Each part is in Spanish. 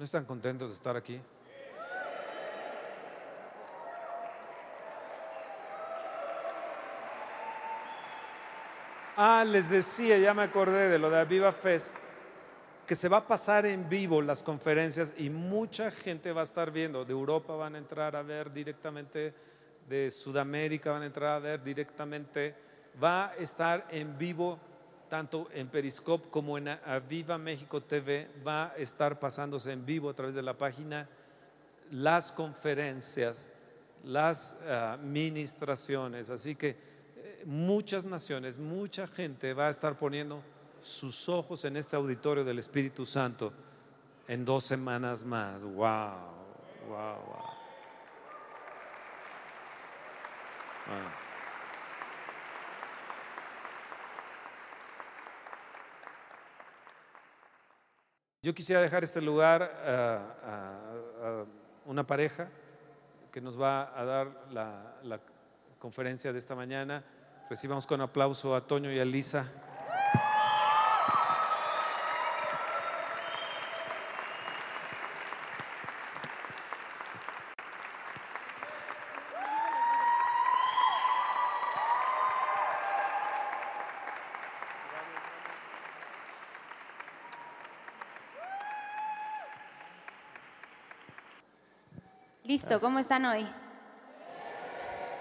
¿No están contentos de estar aquí? Ah, les decía, ya me acordé de lo de Viva Fest, que se va a pasar en vivo las conferencias y mucha gente va a estar viendo. De Europa van a entrar a ver directamente, de Sudamérica van a entrar a ver directamente. Va a estar en vivo tanto en Periscope como en Viva México TV. Va a estar pasándose en vivo a través de la página las conferencias, las ah, ministraciones. Así que muchas naciones, mucha gente va a estar poniendo sus ojos en este auditorio del Espíritu Santo en dos semanas más. Wow, wow, wow. Yo quisiera dejar este lugar a, una pareja que nos va a dar la conferencia de esta mañana. Recibamos con aplauso a Toño y a Lisa. Listo, ¿cómo están hoy?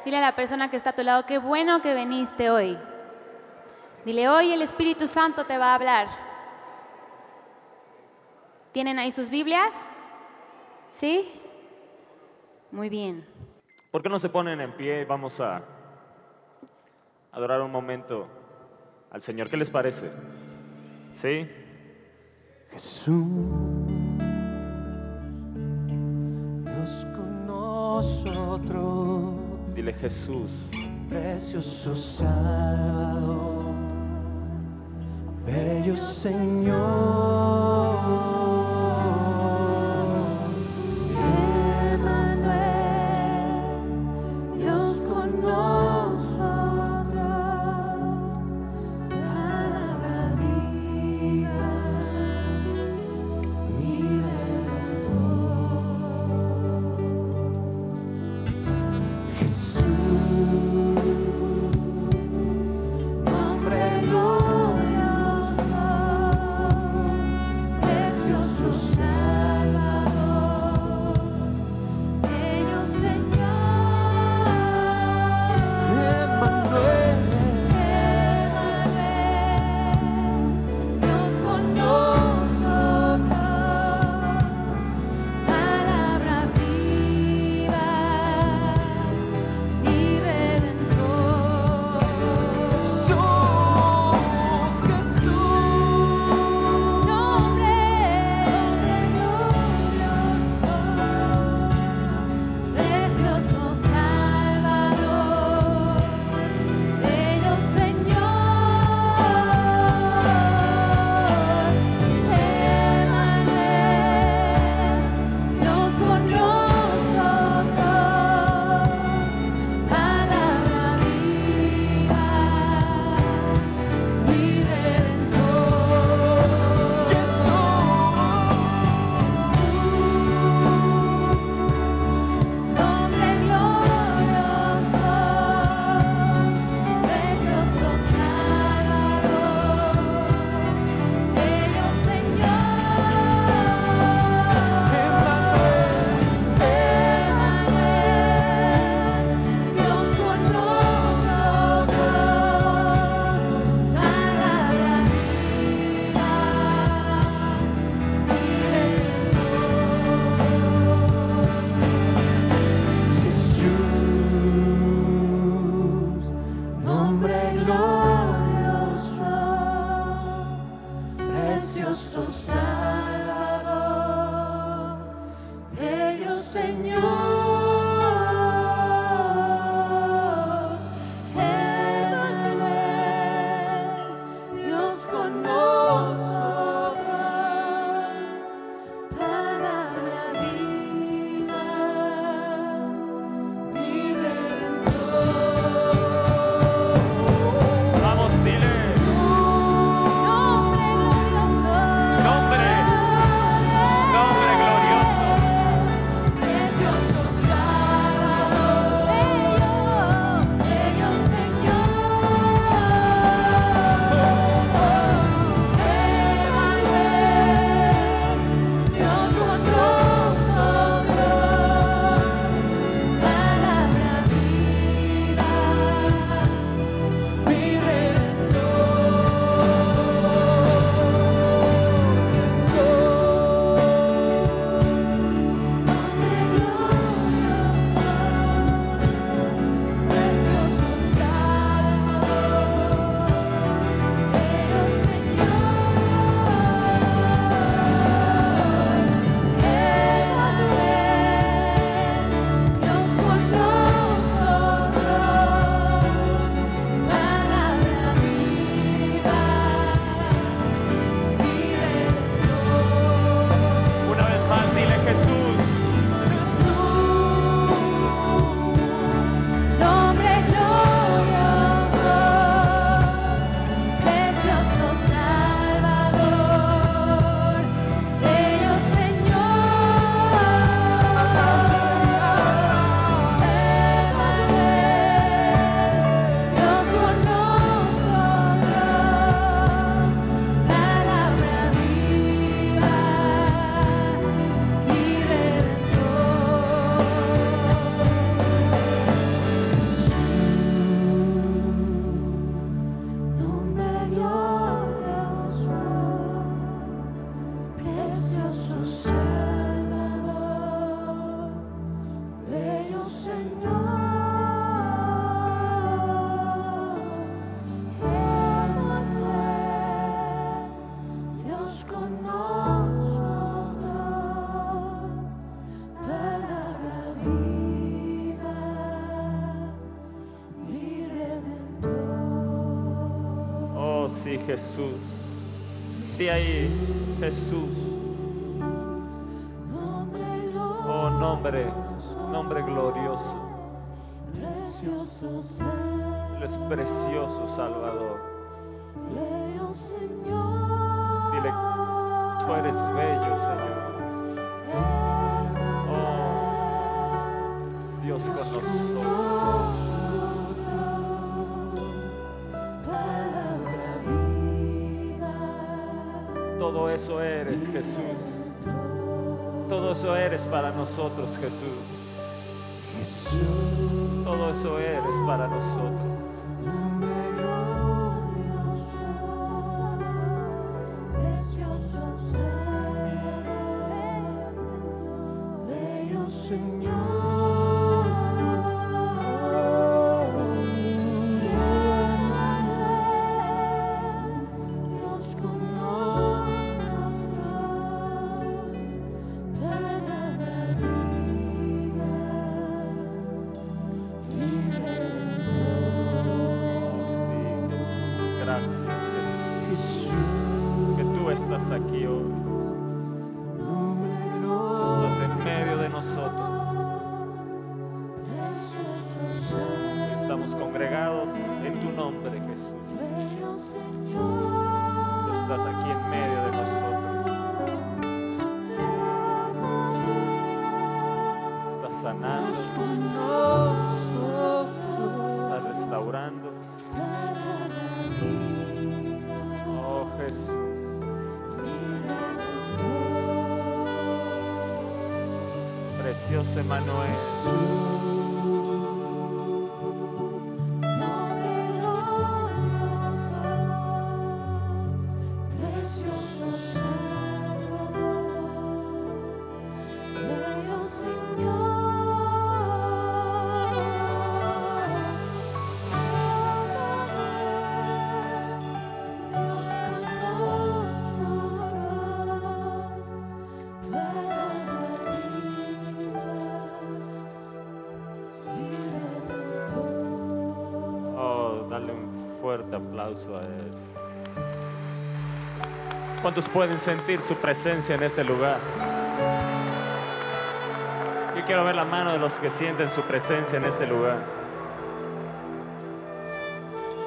Dile a la persona que está a tu lado, qué bueno que viniste hoy. Dile, hoy el Espíritu Santo te va a hablar. ¿Tienen ahí sus Biblias? ¿Sí? Muy bien. ¿Por qué no se ponen en pie? Vamos a adorar un momento al Señor. ¿Qué les parece? ¿Sí? Jesús, Dile Jesús. Precioso Salvador, bello Señor. Jesús. Sí, ahí, Jesús. Oh, nombre, nombre glorioso. Él es precioso Salvador. Todo eso eres, Jesús. Todo eso eres para nosotros, Jesús. Todo eso eres para nosotros. Señor, Precioso Emanuel. Aplauso a Él. ¿Cuántos pueden sentir su presencia en este lugar? Yo quiero ver la mano de los que sienten su presencia en este lugar.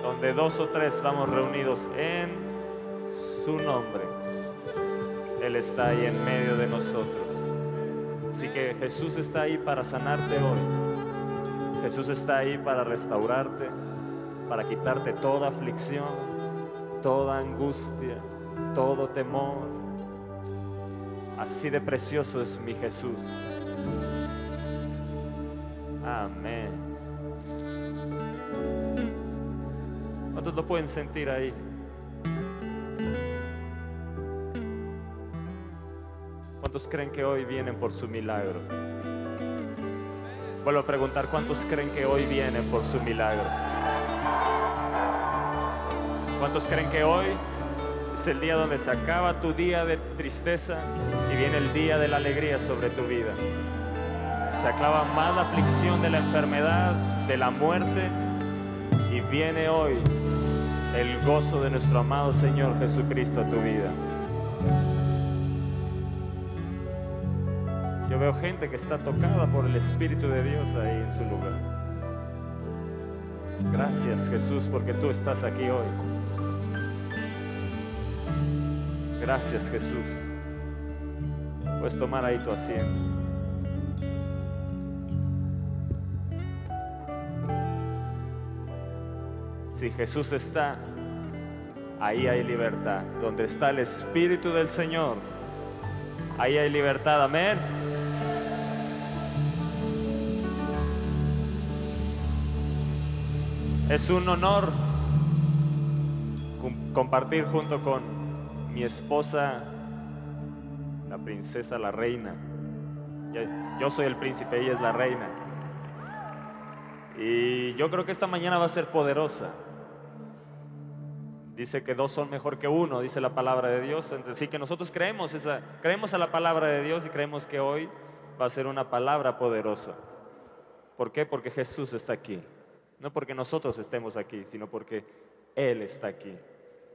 Donde dos o tres estamos reunidos en su nombre. Él está ahí en medio de nosotros. Así que Jesús está ahí para sanarte hoy. Jesús está ahí para restaurarte, para quitarte toda aflicción, toda angustia, todo temor. Así de precioso es mi Jesús. Amén. ¿Cuántos lo pueden sentir ahí? ¿Cuántos creen que hoy vienen por su milagro? Vuelvo a preguntar, ¿cuántos creen que hoy vienen por su milagro? ¿Cuántos creen que hoy es el día donde se acaba tu día de tristeza y viene el día de la alegría sobre tu vida? Se acaba más la aflicción de la enfermedad, de la muerte y viene hoy el gozo de nuestro amado Señor Jesucristo a tu vida. Yo veo gente que está tocada por el Espíritu de Dios ahí en su lugar. Gracias Jesús porque tú estás aquí hoy. Gracias Jesús. Puedes tomar ahí tu asiento. Si Jesús está, ahí hay libertad. Donde está el Espíritu del Señor, ahí hay libertad. Amén. Es un honor com- compartir junto con mi esposa la princesa, la reina. Yo soy el príncipe, ella es la reina. Y yo creo que esta mañana va a ser poderosa. Dice que dos son mejor que uno, dice la palabra de Dios. Entonces, sí que nosotros creemos, esa, creemos a la palabra de Dios y creemos que hoy va a ser una palabra poderosa. ¿Por qué? Porque Jesús está aquí. No porque nosotros estemos aquí, sino porque Él está aquí.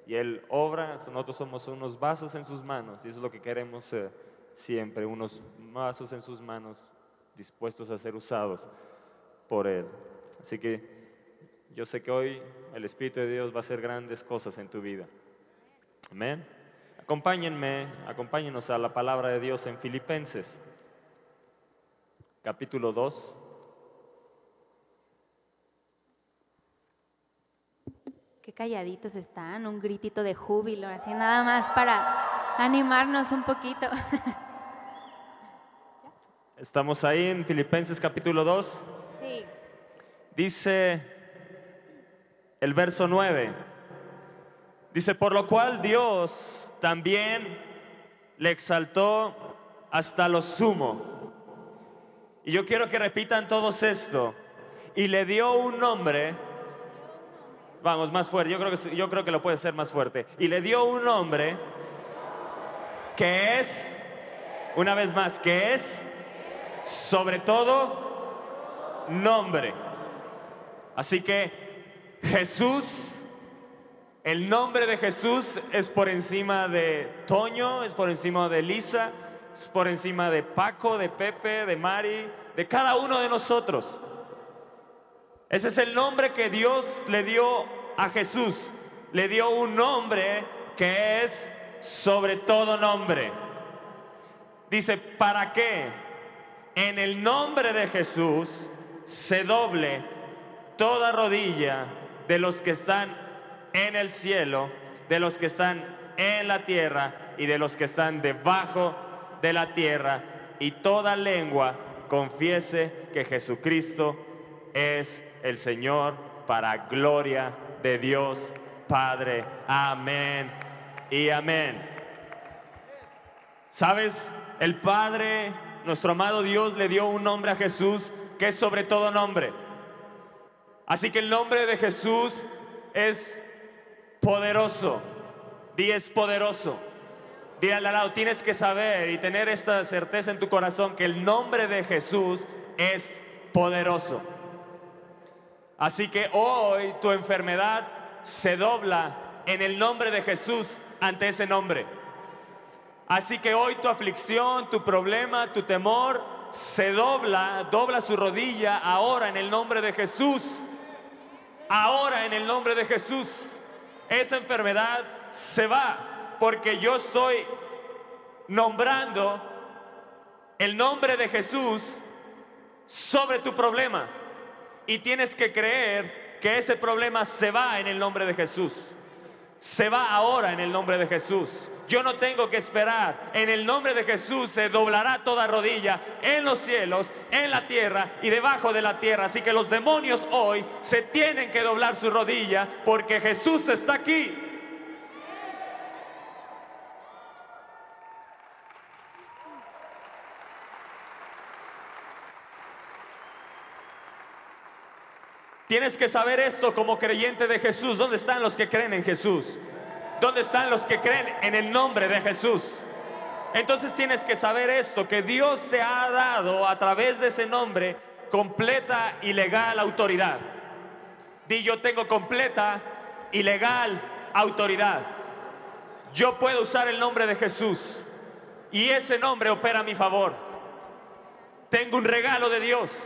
Y Él obra, nosotros somos unos vasos en sus manos, y es lo que queremos siempre, unos vasos en sus manos dispuestos a ser usados por Él. Así que yo sé que hoy el Espíritu de Dios va a hacer grandes cosas en tu vida. Amén. Acompáñenme, acompáñenos a la palabra de Dios en Filipenses, capítulo 2. Qué calladitos están, un gritito de júbilo, así nada más para animarnos un poquito. Estamos ahí en Filipenses capítulo 2. Sí. Dice el verso 9. Dice, por lo cual Dios también le exaltó hasta lo sumo. Y yo quiero que repitan todos esto. Y le dio un nombre. Vamos, más fuerte. Yo creo que, yo creo que lo puede ser más fuerte. Y le dio un nombre que es, una vez más, que es sobre todo nombre. Así que Jesús, el nombre de Jesús es por encima de Toño, es por encima de Lisa, es por encima de Paco, de Pepe, de Mari, de cada uno de nosotros. Ese es el nombre que Dios le dio a Jesús. Le dio un nombre que es sobre todo nombre. Dice, ¿para qué? En el nombre de Jesús se doble toda rodilla de los que están en el cielo, de los que están en la tierra y de los que están debajo de la tierra, y toda lengua confiese que Jesucristo es el Señor para gloria de Dios Padre. Amén y amén. ¿Sabes? El Padre, nuestro amado Dios, le dio un nombre a Jesús que es sobre todo nombre. Así que el nombre de Jesús es poderoso. Di es poderoso. Di al lado, tienes que saber y tener esta certeza en tu corazón que el nombre de Jesús es poderoso. Así que hoy tu enfermedad se dobla en el nombre de Jesús ante ese nombre. Así que hoy tu aflicción, tu problema, tu temor se dobla, dobla su rodilla ahora en el nombre de Jesús. Ahora en el nombre de Jesús. Esa enfermedad se va porque yo estoy nombrando el nombre de Jesús sobre tu problema. Y tienes que creer que ese problema se va en el nombre de Jesús. Se va ahora en el nombre de Jesús. Yo no tengo que esperar. En el nombre de Jesús se doblará toda rodilla en los cielos, en la tierra y debajo de la tierra. Así que los demonios hoy se tienen que doblar su rodilla porque Jesús está aquí. Tienes que saber esto como creyente de Jesús. ¿Dónde están los que creen en Jesús? ¿Dónde están los que creen en el nombre de Jesús? Entonces tienes que saber esto, que Dios te ha dado a través de ese nombre completa y legal autoridad. Di yo tengo completa y legal autoridad. Yo puedo usar el nombre de Jesús y ese nombre opera a mi favor. Tengo un regalo de Dios.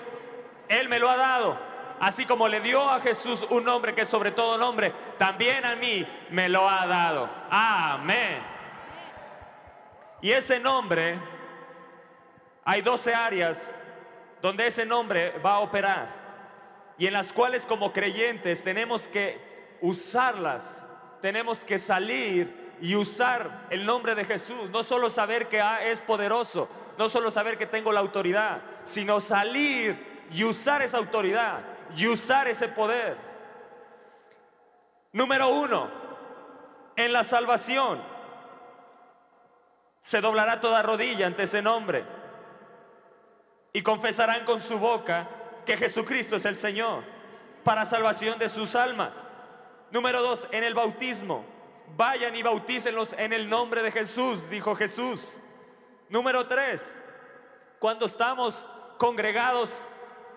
Él me lo ha dado. Así como le dio a Jesús un nombre que es sobre todo nombre, también a mí me lo ha dado. Amén. Y ese nombre, hay 12 áreas donde ese nombre va a operar y en las cuales como creyentes tenemos que usarlas, tenemos que salir y usar el nombre de Jesús, no solo saber que ah, es poderoso, no solo saber que tengo la autoridad, sino salir y usar esa autoridad y usar ese poder. Número uno, en la salvación. Se doblará toda rodilla ante ese nombre y confesarán con su boca que Jesucristo es el Señor para salvación de sus almas. Número dos, en el bautismo. Vayan y bautícenlos en el nombre de Jesús, dijo Jesús. Número tres, cuando estamos congregados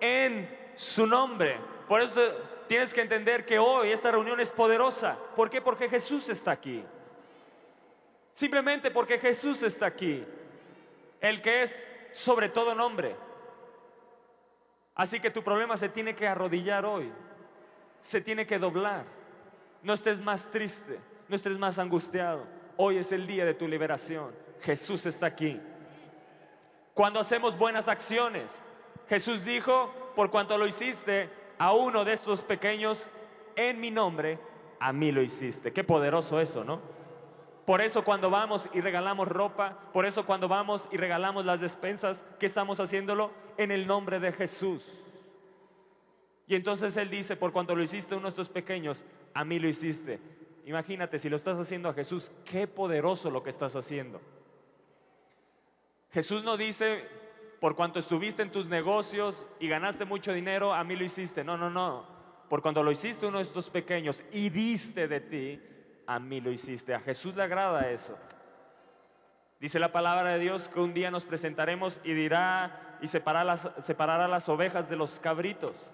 en su nombre. Por eso tienes que entender que hoy esta reunión es poderosa. ¿Por qué? Porque Jesús está aquí. Simplemente porque Jesús está aquí. El que es sobre todo nombre. Así que tu problema se tiene que arrodillar hoy. Se tiene que doblar. No estés más triste, no estés más angustiado. Hoy es el día de tu liberación. Jesús está aquí. Cuando hacemos buenas acciones, Jesús dijo, por cuanto lo hiciste a uno de estos pequeños en mi nombre, a mí lo hiciste. Qué poderoso eso, ¿no? Por eso cuando vamos y regalamos ropa, por eso cuando vamos y regalamos las despensas, ¿qué estamos haciéndolo? En el nombre de Jesús. Y entonces Él dice, por cuanto lo hiciste a uno de estos pequeños, a mí lo hiciste. Imagínate, si lo estás haciendo a Jesús, qué poderoso lo que estás haciendo. Jesús no dice, por cuanto estuviste en tus negocios y ganaste mucho dinero, a mí lo hiciste. No, no, no. Por cuando lo hiciste uno de estos pequeños y diste de ti, a mí lo hiciste. A Jesús le agrada eso. Dice la palabra de Dios que un día nos presentaremos y dirá y separará las, ovejas de los cabritos.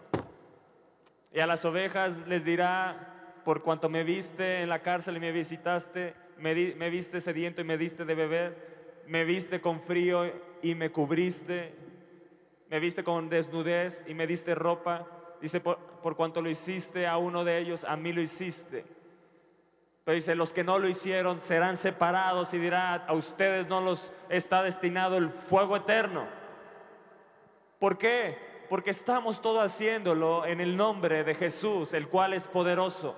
Y a las ovejas les dirá, por cuanto me viste en la cárcel y me visitaste, me, me viste sediento y me diste de beber, me viste con frío y me cubriste, me viste con desnudez y me diste ropa. Dice, por, cuanto lo hiciste a uno de ellos, a mí lo hiciste. Pero dice, los que no lo hicieron serán separados y dirá, a ustedes no los está destinado el fuego eterno. ¿Por qué? Porque estamos todos haciéndolo en el nombre de Jesús, el cual es poderoso.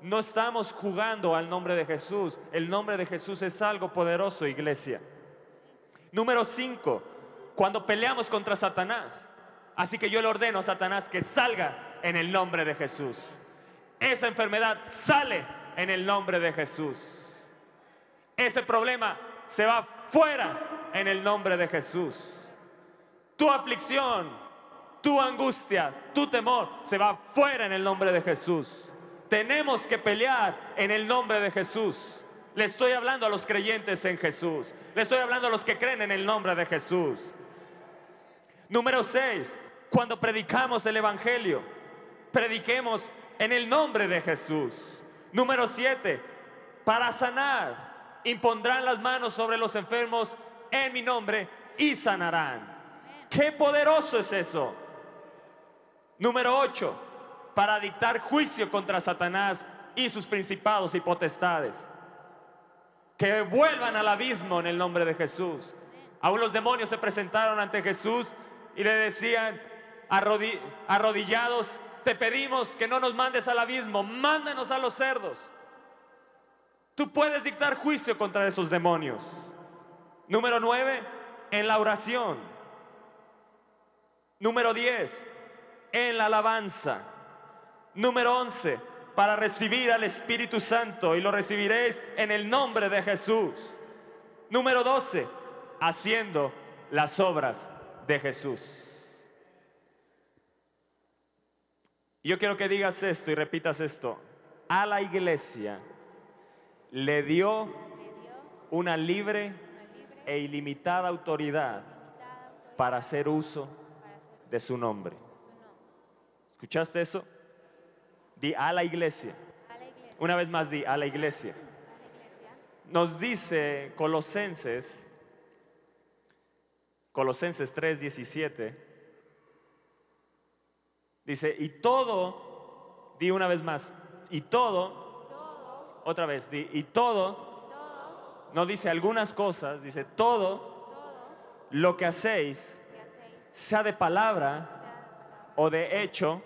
No estamos jugando al nombre de Jesús. El nombre de Jesús es algo poderoso, iglesia. Número 5, cuando peleamos contra Satanás. Así que yo le ordeno a Satanás que salga en el nombre de Jesús. Esa enfermedad sale en el nombre de Jesús. Ese problema se va fuera en el nombre de Jesús. Tu aflicción, tu angustia, tu temor se va fuera en el nombre de Jesús. Tenemos que pelear en el nombre de Jesús. Le estoy hablando a los creyentes en Jesús. Le estoy hablando a los que creen en el nombre de Jesús. Número 6. Cuando predicamos el Evangelio, prediquemos en el nombre de Jesús. Número 7. Para sanar, impondrán las manos sobre los enfermos en mi nombre y sanarán. Qué poderoso es eso. Número 8. Para dictar juicio contra Satanás y sus principados y potestades. Que vuelvan al abismo en el nombre de Jesús. Aún los demonios se presentaron ante Jesús y le decían, "Arrodi- arrodillados, te pedimos que no nos mandes al abismo, mándanos a los cerdos. Tú puedes dictar juicio contra esos demonios. Número 9, en la oración. Número 10, en la alabanza. Número 11, para recibir al Espíritu Santo y lo recibiréis en el nombre de Jesús. Número 12, haciendo las obras de Jesús. Yo quiero que digas esto y repitas esto. A la iglesia le dio una libre e ilimitada autoridad para hacer uso de su nombre. ¿Escuchaste eso? Di a la iglesia. Una vez más di a la iglesia. Nos dice Colosenses, Colosenses 3:17, dice, y todo, di una vez más, y todo, otra vez, di, y todo, no dice algunas cosas, dice todo lo que hacéis, sea de palabra o de hecho,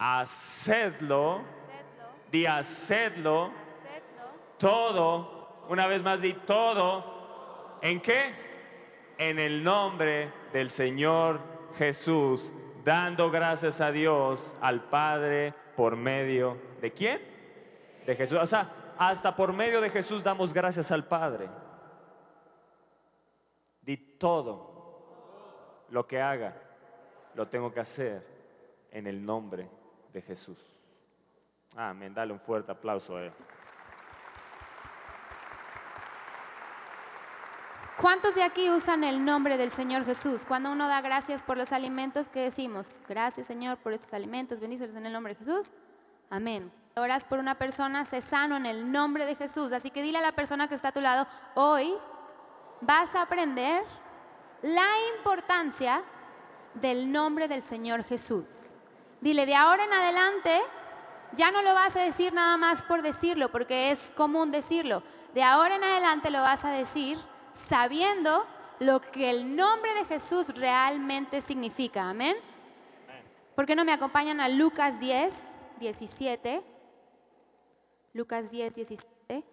hacedlo, di hacedlo, todo, una vez más di todo, ¿en qué? En el nombre del Señor Jesús, dando gracias a Dios, al Padre, por medio de quién? De Jesús. O sea, hasta por medio de Jesús damos gracias al Padre. Di todo lo que haga, lo tengo que hacer en el nombre de Jesús. Amén. Dale un fuerte aplauso a. ¿Cuántos de aquí usan el nombre del Señor Jesús? Cuando uno da gracias por los alimentos, ¿qué decimos? Gracias Señor por estos alimentos, bendícelos en el nombre de Jesús. Amén. Oras por una persona, sé sano en el nombre de Jesús. Así que dile a la persona que está a tu lado, hoy vas a aprender la importancia del nombre del Señor Jesús. Dile, de ahora en adelante, ya no lo vas a decir nada más por decirlo, porque es común decirlo. De ahora en adelante lo vas a decir sabiendo lo que el nombre de Jesús realmente significa. Amén. ¿Por qué no me acompañan a Lucas 10, 17? Lucas 10, 17.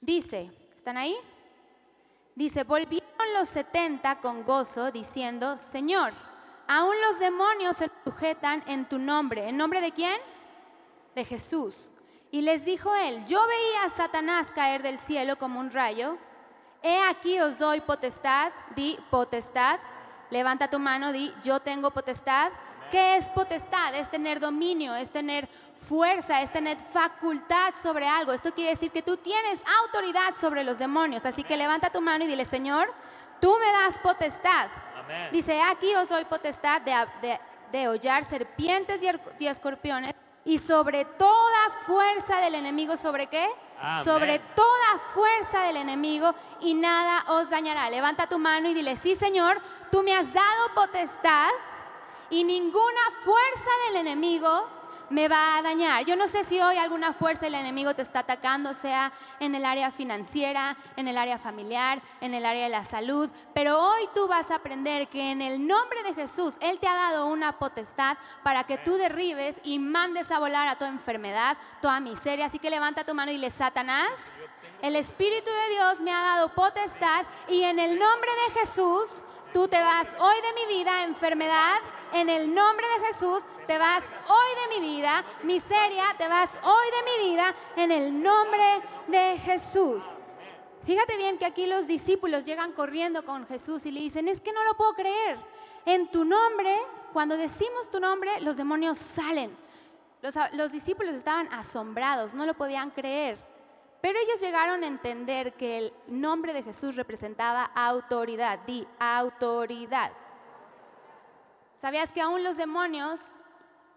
Dice, ¿están ahí? Dice, volvieron los 70 con gozo diciendo, Señor, aún los demonios se sujetan en tu nombre. ¿En nombre de quién? De Jesús. Y les dijo él, yo veía a Satanás caer del cielo como un rayo. He aquí os doy potestad, di potestad. Levanta tu mano, di yo tengo potestad. ¿Qué es potestad? Es tener dominio, es tener fuerza, es tener facultad sobre algo. Esto quiere decir que tú tienes autoridad sobre los demonios. Así que levanta tu mano y dile, Señor, tú me das potestad. Amén. Dice, aquí os doy potestad de, de, de hollar serpientes y, y escorpiones y sobre toda fuerza del enemigo, ¿sobre qué? Amén. Sobre toda fuerza del enemigo y nada os dañará. Levanta tu mano y dile, sí Señor, tú me has dado potestad y ninguna fuerza del enemigo me va a dañar. Yo no sé si hoy alguna fuerza del enemigo te está atacando, sea en el área financiera, en el área familiar, en el área de la salud, pero hoy tú vas a aprender que en el nombre de Jesús Él te ha dado una potestad para que tú derribes y mandes a volar a tu enfermedad, toda miseria. Así que levanta tu mano y dile, Satanás, el Espíritu de Dios me ha dado potestad y en el nombre de Jesús tú te vas hoy de mi vida, enfermedad, en el nombre de Jesús te vas hoy de mi vida, miseria, te vas hoy de mi vida, en el nombre de Jesús. Fíjate bien que aquí los discípulos llegan corriendo con Jesús y le dicen, es que no lo puedo creer. En tu nombre, cuando decimos tu nombre, los demonios salen. Los, los discípulos estaban asombrados, no lo podían creer. Pero ellos llegaron a entender que el nombre de Jesús representaba autoridad. Di autoridad. ¿Sabías que aún los demonios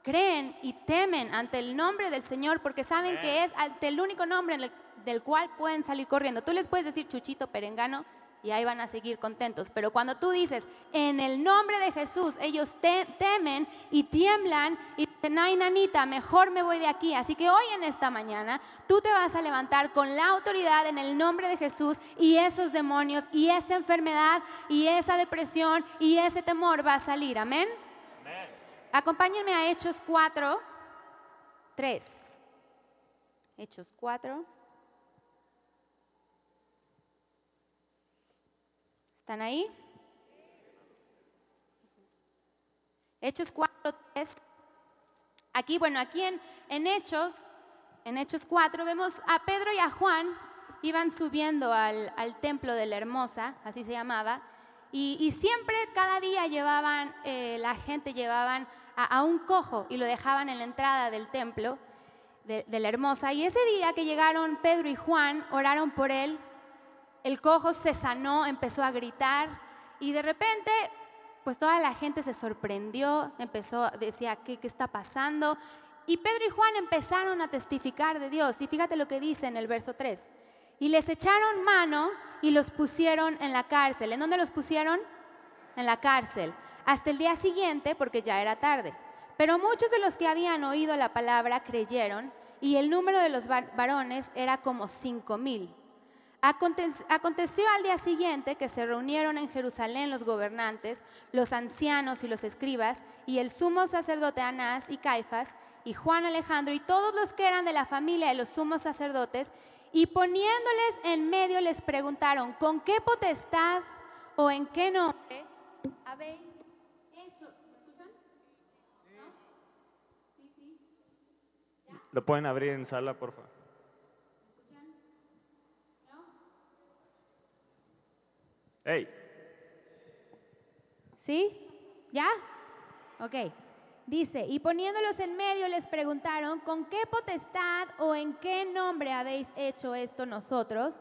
creen y temen ante el nombre del Señor porque saben que es ante el único nombre del cual pueden salir corriendo? Tú les puedes decir chuchito, perengano y ahí van a seguir contentos. Pero cuando tú dices en el nombre de Jesús, ellos te- temen y tiemblan y dicen, ay nanita, mejor me voy de aquí. Así que hoy en esta mañana tú te vas a levantar con la autoridad en el nombre de Jesús y esos demonios y esa enfermedad y esa depresión y ese temor va a salir. Amén. Acompáñenme a Hechos 4, 3. Hechos 4. ¿Están ahí? Hechos 4, 3. Aquí, bueno, aquí en, en Hechos, en Hechos 4, vemos a Pedro y a Juan, iban subiendo al, al templo de la Hermosa, así se llamaba, y, y siempre, cada día llevaban, eh, la gente llevaban a, un cojo y lo dejaban en la entrada del templo de la Hermosa. Y ese día que llegaron Pedro y Juan, oraron por él, el cojo se sanó, empezó a gritar y de repente, pues toda la gente se sorprendió, empezó, decía, ¿qué, qué está pasando? Y Pedro y Juan empezaron a testificar de Dios. Y fíjate lo que dice en el verso 3. Y les echaron mano y los pusieron en la cárcel. ¿En dónde los pusieron? En la cárcel. Hasta el día siguiente, porque ya era tarde. Pero muchos de los que habían oído la palabra creyeron y el número de los var- varones era como cinco mil. Aconte- Aconteció al día siguiente que se reunieron en Jerusalén los gobernantes, los ancianos y los escribas, y el sumo sacerdote Anás y Caifás, y Juan Alejandro, y todos los que eran de la familia de los sumos sacerdotes, y poniéndoles en medio les preguntaron, ¿con qué potestad o en qué nombre habéis hecho? ¿Lo pueden abrir en sala, por favor? ¿Sí? ¿Ya? Ok. Dice, y poniéndolos en medio les preguntaron, ¿con qué potestad o en qué nombre habéis hecho esto nosotros?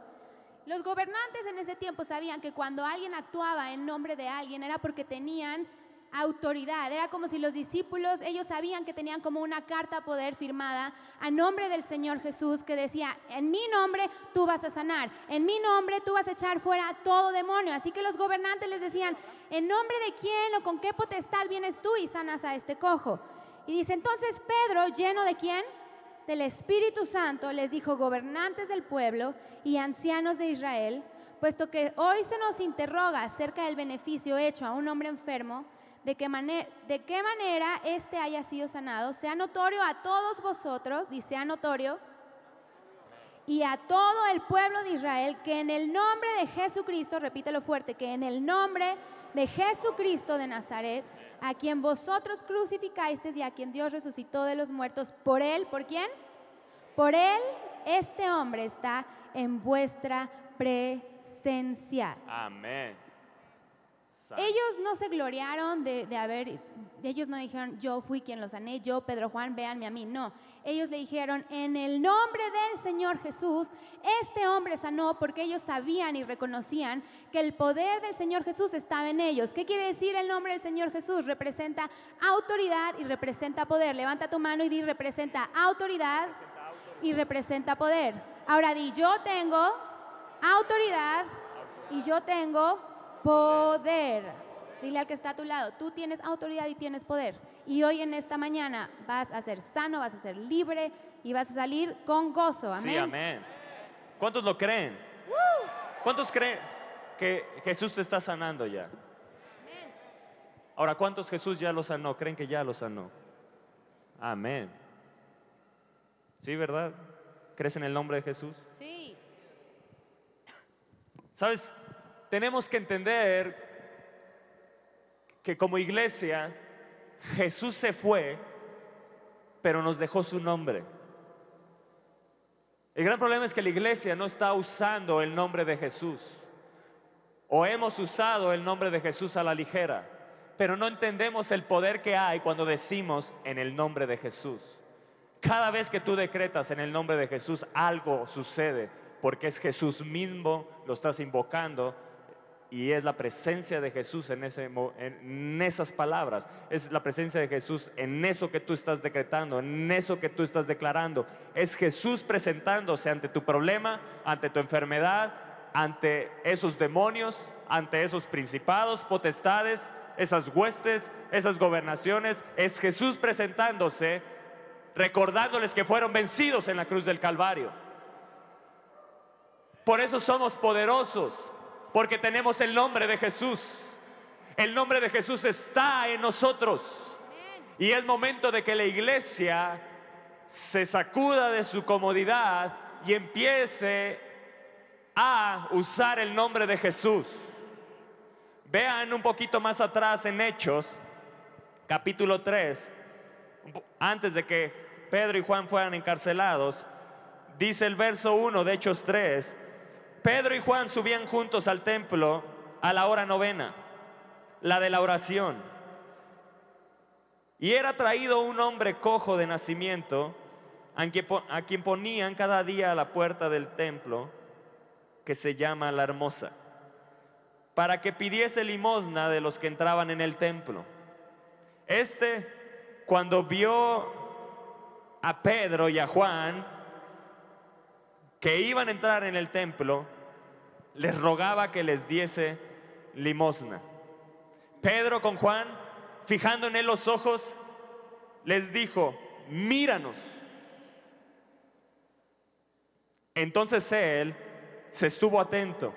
Los gobernantes en ese tiempo sabían que cuando alguien actuaba en nombre de alguien era porque tenían autoridad. Era como si los discípulos, ellos sabían que tenían como una carta poder firmada a nombre del Señor Jesús que decía, en mi nombre tú vas a sanar, en mi nombre tú vas a echar fuera todo demonio. Así que los gobernantes les decían, ¿en nombre de quién o con qué potestad vienes tú y sanas a este cojo? Y dice, entonces Pedro, lleno de quién? Del Espíritu Santo, les dijo, gobernantes del pueblo y ancianos de Israel, puesto que hoy se nos interroga acerca del beneficio hecho a un hombre enfermo, de qué, manera, de qué manera éste haya sido sanado, sea notorio a todos vosotros, dice sea notorio, y a todo el pueblo de Israel, que en el nombre de Jesucristo, repítelo fuerte, que en el nombre de Jesucristo de Nazaret, a quien vosotros crucificasteis y a quien Dios resucitó de los muertos, por él, ¿por quién? Por él, este hombre está en vuestra presencia. amén. Ellos no se gloriaron de, de haber, ellos no dijeron, yo fui quien los sané, yo, Pedro Juan, véanme a mí. No, ellos le dijeron, en el nombre del Señor Jesús, este hombre sanó porque ellos sabían y reconocían que el poder del Señor Jesús estaba en ellos. ¿Qué quiere decir el nombre del Señor Jesús? Representa autoridad y representa poder. Levanta tu mano y di, representa autoridad y representa poder. Ahora di, yo tengo autoridad y yo tengo poder. Dile al que está a tu lado, tú tienes autoridad y tienes poder. Y hoy en esta mañana vas a ser sano, vas a ser libre y vas a salir con gozo. Amén. Sí, amén. ¿Cuántos lo creen? ¿Cuántos creen que Jesús te está sanando ya? Ahora, ¿cuántos Jesús ya lo sanó? ¿Creen que ya lo sanó? Amén. ¿Sí, verdad? ¿Crees en el nombre de Jesús? Sí. Sabes, tenemos que entender que como iglesia Jesús se fue, pero nos dejó su nombre. El gran problema es que la iglesia no está usando el nombre de Jesús. O hemos usado el nombre de Jesús a la ligera, pero no entendemos el poder que hay cuando decimos en el nombre de Jesús. Cada vez que tú decretas en el nombre de Jesús, algo sucede, porque es Jesús mismo, lo estás invocando, y es la presencia de Jesús en, esas palabras, es la presencia de Jesús en eso que tú estás decretando, en eso que tú estás declarando. Es Jesús presentándose ante tu problema, ante tu enfermedad, ante esos demonios, ante esos principados, potestades, esas huestes, esas gobernaciones. Es Jesús presentándose, recordándoles que fueron vencidos en la cruz del Calvario. Por eso somos poderosos, porque tenemos el nombre de Jesús. El nombre de Jesús está en nosotros. Y es momento de que la iglesia se sacuda de su comodidad y empiece a usar el nombre de Jesús. Vean un poquito más atrás en Hechos, capítulo 3, un po- antes de que Pedro y Juan fueran encarcelados, dice el verso 1 de Hechos 3, Pedro y Juan subían juntos al templo a la hora novena, la de la oración. Y era traído un hombre cojo de nacimiento, a quien, ponían cada día a la puerta del templo, que se llama la hermosa, para que pidiese limosna de los que entraban en el templo. Este, cuando vio a Pedro y a Juan, que iban a entrar en el templo, les rogaba que les diese limosna. Pedro con Juan, fijando en él los ojos, les dijo, míranos. Entonces él se estuvo atento,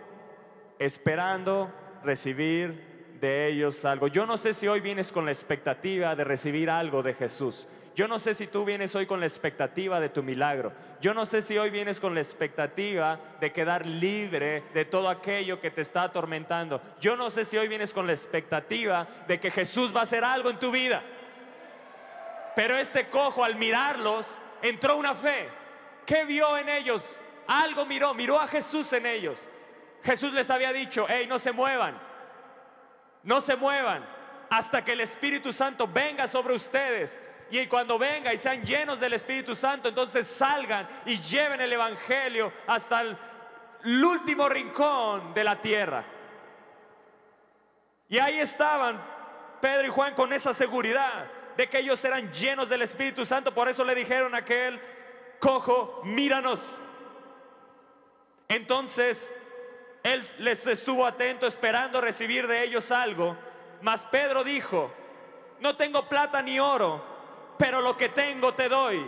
esperando recibir de ellos algo. Yo no sé si hoy vienes con la expectativa de recibir algo de Jesús. Yo no sé si tú vienes hoy con la expectativa de tu milagro. Yo no sé si hoy vienes con la expectativa de quedar libre de todo aquello que te está atormentando. Yo no sé si hoy vienes con la expectativa de que Jesús va a hacer algo en tu vida. Pero este cojo al mirarlos entró una fe. ¿Qué vio en ellos? Algo miró, miró a Jesús en ellos. Jesús les había dicho, hey, no se muevan, no se muevan hasta que el Espíritu Santo venga sobre ustedes. Y cuando venga y sean llenos del Espíritu Santo, entonces salgan y lleven el Evangelio hasta el, último rincón de la tierra. Y ahí estaban Pedro y Juan con esa seguridad de que ellos eran llenos del Espíritu Santo. Por eso le dijeron a aquel cojo, míranos. Entonces él les estuvo atento esperando recibir de ellos algo. Mas Pedro dijo, no tengo plata ni oro, pero lo que tengo te doy.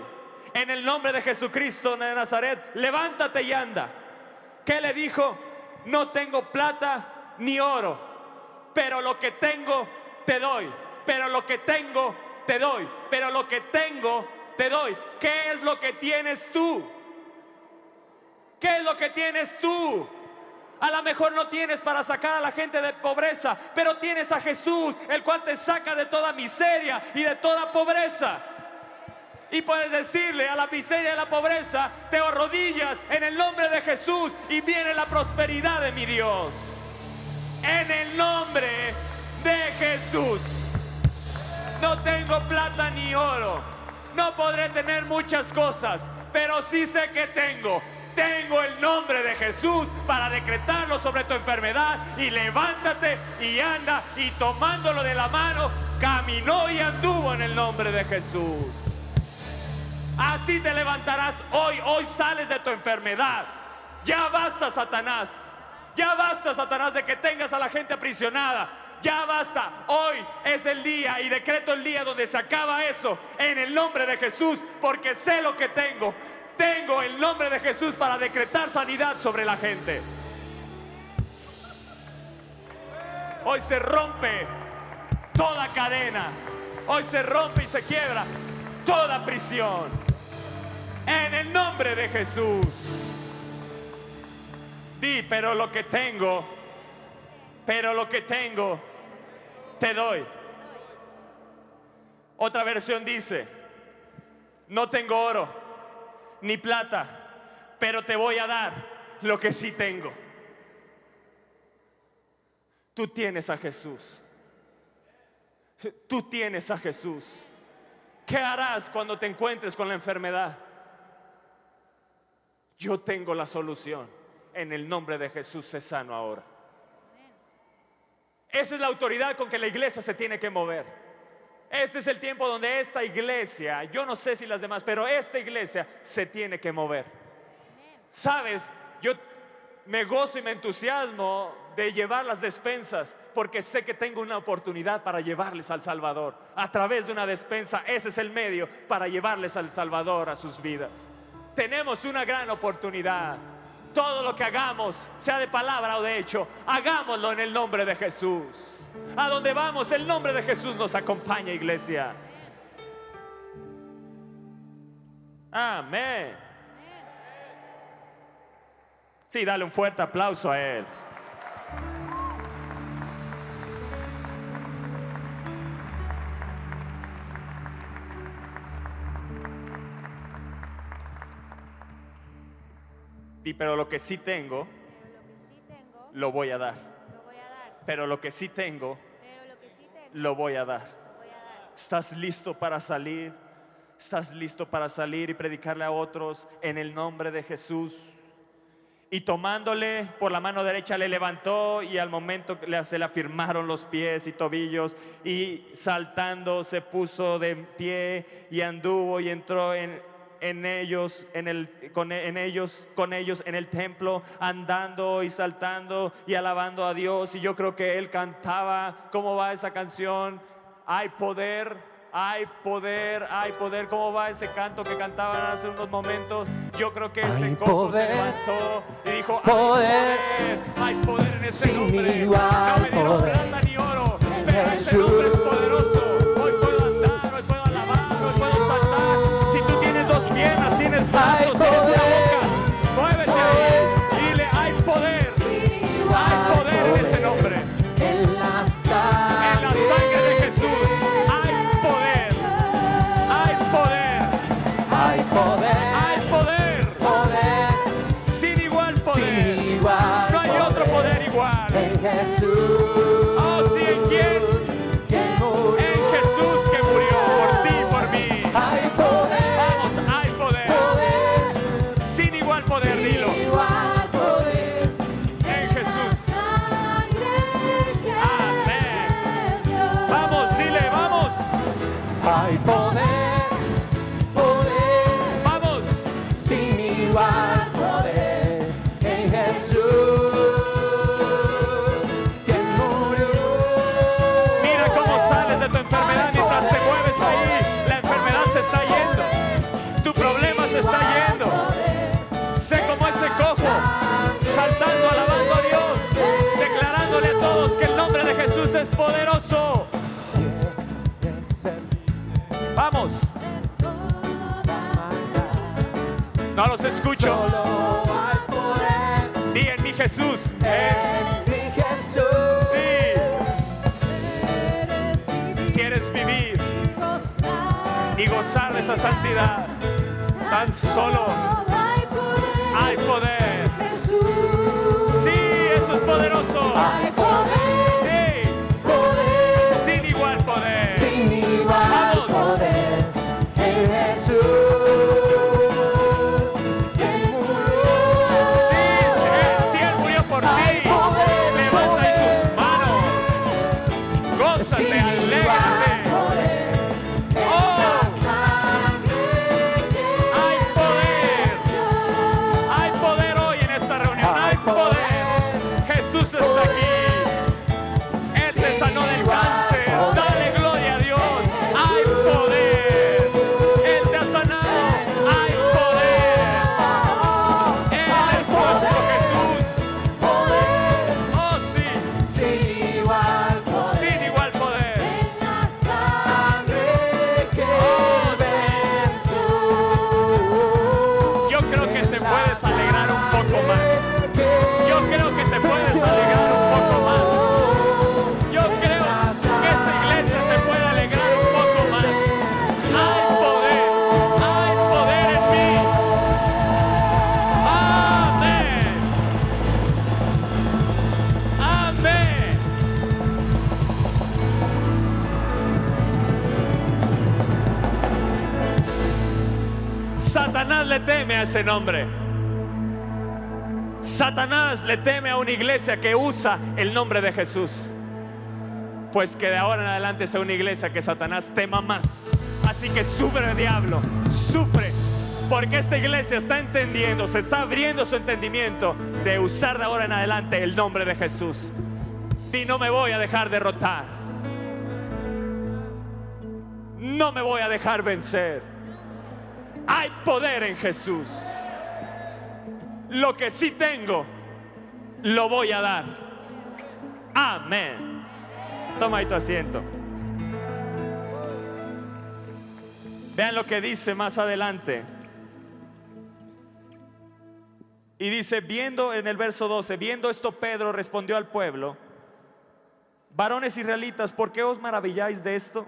En el nombre de Jesucristo de Nazaret, levántate y anda. ¿Qué le dijo? No tengo plata ni oro, pero lo que tengo te doy. Pero lo que tengo te doy. Pero lo que tengo te doy. ¿Qué es lo que tienes tú? ¿Qué es lo que tienes tú? A lo mejor no tienes para sacar a la gente de pobreza, pero tienes a Jesús, el cual te saca de toda miseria y de toda pobreza. Y puedes decirle a la miseria y a la pobreza, te arrodillas en el nombre de Jesús y viene la prosperidad de mi Dios. En el nombre de Jesús. No tengo plata ni oro. No podré tener muchas cosas, pero sí sé que tengo. Tengo el nombre de Jesús para decretarlo sobre tu enfermedad y levántate y anda y tomándolo de la mano, caminó y anduvo en el nombre de Jesús. Así te levantarás hoy, hoy sales de tu enfermedad. Ya basta, Satanás. Ya basta, Satanás, de que tengas a la gente aprisionada. Ya basta. Hoy es el día y decreto el día donde se acaba eso en el nombre de Jesús, porque sé lo que tengo. Tengo el nombre de Jesús para decretar sanidad sobre la gente. Hoy se rompe toda cadena. Hoy se rompe y se quiebra toda prisión. En el nombre de Jesús. Di, pero lo que tengo, pero lo que tengo, te doy. Otra versión dice, no tengo oro ni plata, pero te voy a dar lo que sí tengo. Tú tienes a Jesús. Tú tienes a Jesús. ¿Qué harás cuando te encuentres con la enfermedad? Yo tengo la solución. En el nombre de Jesús, sé sano ahora. Esa es la autoridad con que la iglesia se tiene que mover. Este es el tiempo donde esta iglesia, yo no sé si las demás, pero esta iglesia se tiene que mover. Sabes, yo me gozo y me entusiasmo de llevar las despensas porque sé que tengo una oportunidad para llevarles al Salvador. A través de una despensa, ese es el medio para llevarles al Salvador a sus vidas. Tenemos una gran oportunidad. Todo lo que hagamos, sea de palabra o de hecho, hagámoslo en el nombre de Jesús. A donde vamos, el nombre de Jesús nos acompaña, iglesia. Amén. Sí, dale un fuerte aplauso a Él. Tengo, Pero lo que sí tengo, lo voy a dar. lo voy a dar. Pero lo que sí tengo, lo que sí tengo, lo voy a dar. lo voy a dar. ¿Estás listo para salir? ¿Estás listo para salir y predicarle a otros en el nombre de Jesús? Y tomándole por la mano derecha le levantó y al momento se le afirmaron los pies y tobillos y saltando se puso de pie y anduvo y entró en, en ellos, en, el, con, en ellos, con ellos en el templo, andando y saltando y alabando a Dios. Y yo creo que él cantaba, ¿cómo va esa canción? Hay poder, hay poder, hay poder. ¿Cómo va ese canto que cantaban hace unos momentos? Yo creo que ese poder, se levantó y dijo, poder, hay poder, hay poder en ese nombre. igual no me dieron poder plata ni oro, pero ese nombre los escucho. Solo hay poder Di en mi Jesús. en mi Jesús. Sí, quieres vivir y gozar de esa santidad. Tan solo Hay poder. hay poder. Jesús. Sí, eso es poderoso. Ese nombre. Satanás le teme a una iglesia que usa el nombre de Jesús. Pues que de ahora en adelante sea una iglesia que Satanás tema más. Así que sufre diablo, sufre. Porque esta iglesia está entendiendo, se está abriendo su entendimiento de usar de ahora en adelante el nombre de Jesús. Y no me voy a dejar derrotar. No me voy a dejar vencer. Hay poder en Jesús. Lo que sí tengo, lo voy a dar. Amén. Toma ahí tu asiento. Vean lo que dice más adelante. Y dice, viendo en el verso 12, viendo esto Pedro respondió al pueblo, varones israelitas, ¿por qué os maravilláis de esto?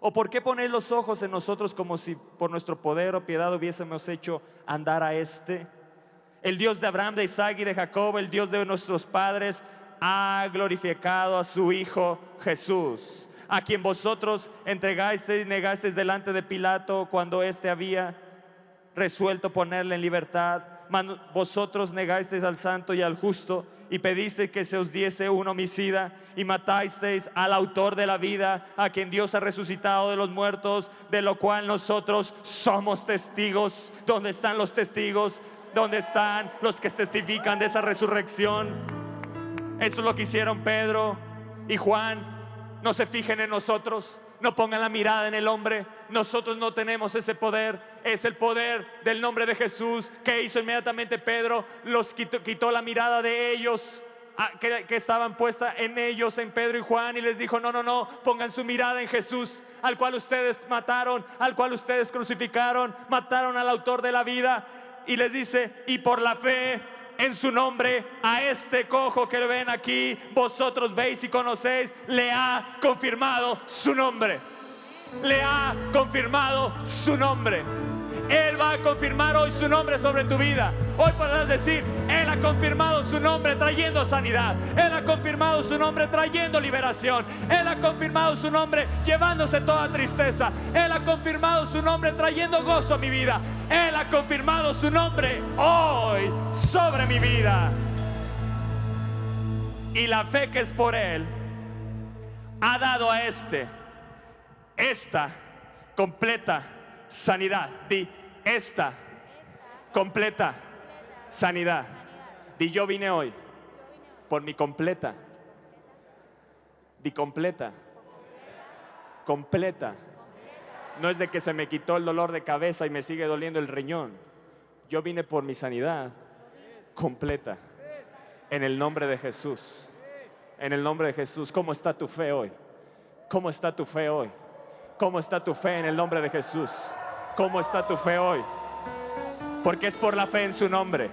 ¿O por qué ponéis los ojos en nosotros como si por nuestro poder o piedad hubiésemos hecho andar a este? El Dios de Abraham, de Isaac y de Jacob, el Dios de nuestros padres, ha glorificado a su Hijo Jesús, a quien vosotros entregasteis y negasteis delante de Pilato cuando éste había resuelto ponerle en libertad. Man- Vosotros negasteis al santo y al justo y pedisteis que se os diese un homicida y matasteis al autor de la vida, a quien Dios ha resucitado de los muertos, de lo cual nosotros somos testigos. ¿Dónde están los testigos? ¿Dónde están los que testifican de esa resurrección? Esto es lo que hicieron Pedro y Juan. No se fijen en nosotros, no pongan la mirada en el hombre. Nosotros no tenemos ese poder. Es el poder del nombre de Jesús. que hizo inmediatamente Pedro? Los quitó, la mirada de ellos. ah, Que, que estaban puesta en ellos, en Pedro y Juan, y les dijo: No, no, no, pongan su mirada en Jesús, al cual ustedes mataron, al cual ustedes crucificaron, mataron al autor de la vida. Y les dice: Y por la fe en su nombre a este cojo que ven aquí, vosotros veis y conocéis, le ha confirmado su nombre. Le ha confirmado su nombre. Él va a confirmar hoy su nombre sobre tu vida. Hoy podrás decir, Él ha confirmado su nombre trayendo sanidad. Él ha confirmado su nombre trayendo liberación. Él ha confirmado su nombre llevándose toda tristeza. Él ha confirmado su nombre trayendo gozo a mi vida. Él ha confirmado su nombre hoy sobre mi vida. Y la fe que es por Él ha dado a este esta completa sanidad. Di esta completa sanidad. Di yo vine hoy por mi completa. Di completa. Completa. No es de que se me quitó el dolor de cabeza y me sigue doliendo el riñón. Yo vine por mi sanidad completa. En el nombre de Jesús. En el nombre de Jesús. ¿Cómo está tu fe hoy? ¿Cómo está tu fe hoy? ¿Cómo está tu fe en el nombre de Jesús? ¿Cómo está tu fe hoy? Porque es por la fe en su nombre.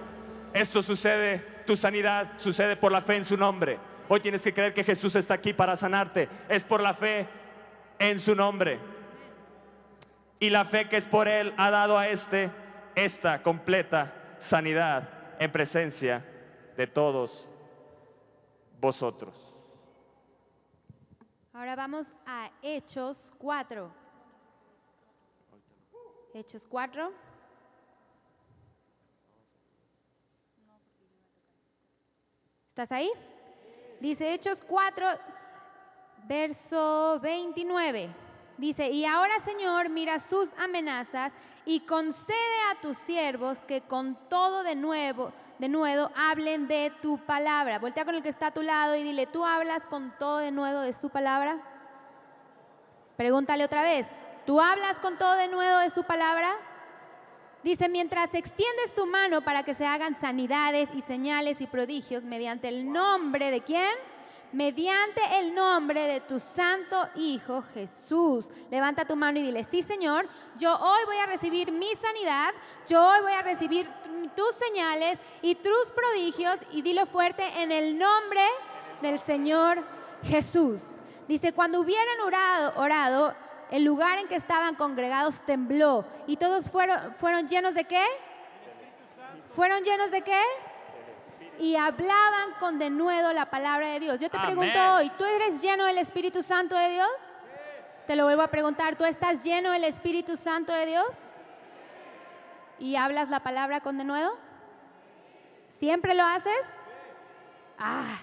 Esto sucede, tu sanidad sucede por la fe en su nombre. Hoy tienes que creer que Jesús está aquí para sanarte. Es por la fe en su nombre. Y la fe que es por Él ha dado a este esta completa sanidad en presencia de todos vosotros. Ahora vamos a Hechos 4. Hechos 4. ¿Estás ahí? Dice Hechos 4, verso 29. Dice, y ahora Señor, mira sus amenazas y concede a tus siervos que con todo de nuevo, de nuevo, hablen de tu palabra. Voltea con el que está a tu lado y dile, ¿tú hablas con todo de nuevo de su palabra? Pregúntale otra vez, ¿tú hablas con todo de nuevo de su palabra? Dice, mientras extiendes tu mano para que se hagan sanidades y señales y prodigios mediante el nombre de quién? Mediante el nombre de tu santo Hijo Jesús. Levanta tu mano y dile, sí Señor, yo hoy voy a recibir mi sanidad, yo hoy voy a recibir tus señales y tus prodigios y dilo fuerte en el nombre del Señor Jesús. Dice, cuando hubieran orado, orado, el lugar en que estaban congregados tembló y todos fueron, fueron llenos de qué? ¿Fueron llenos de qué? Y hablaban con denuedo la palabra de Dios. Yo te Amén. pregunto hoy, ¿tú eres lleno del Espíritu Santo de Dios? Te lo vuelvo a preguntar, ¿tú estás lleno del Espíritu Santo de Dios? ¿Y hablas la palabra con denuedo? ¿Siempre lo haces? Ah.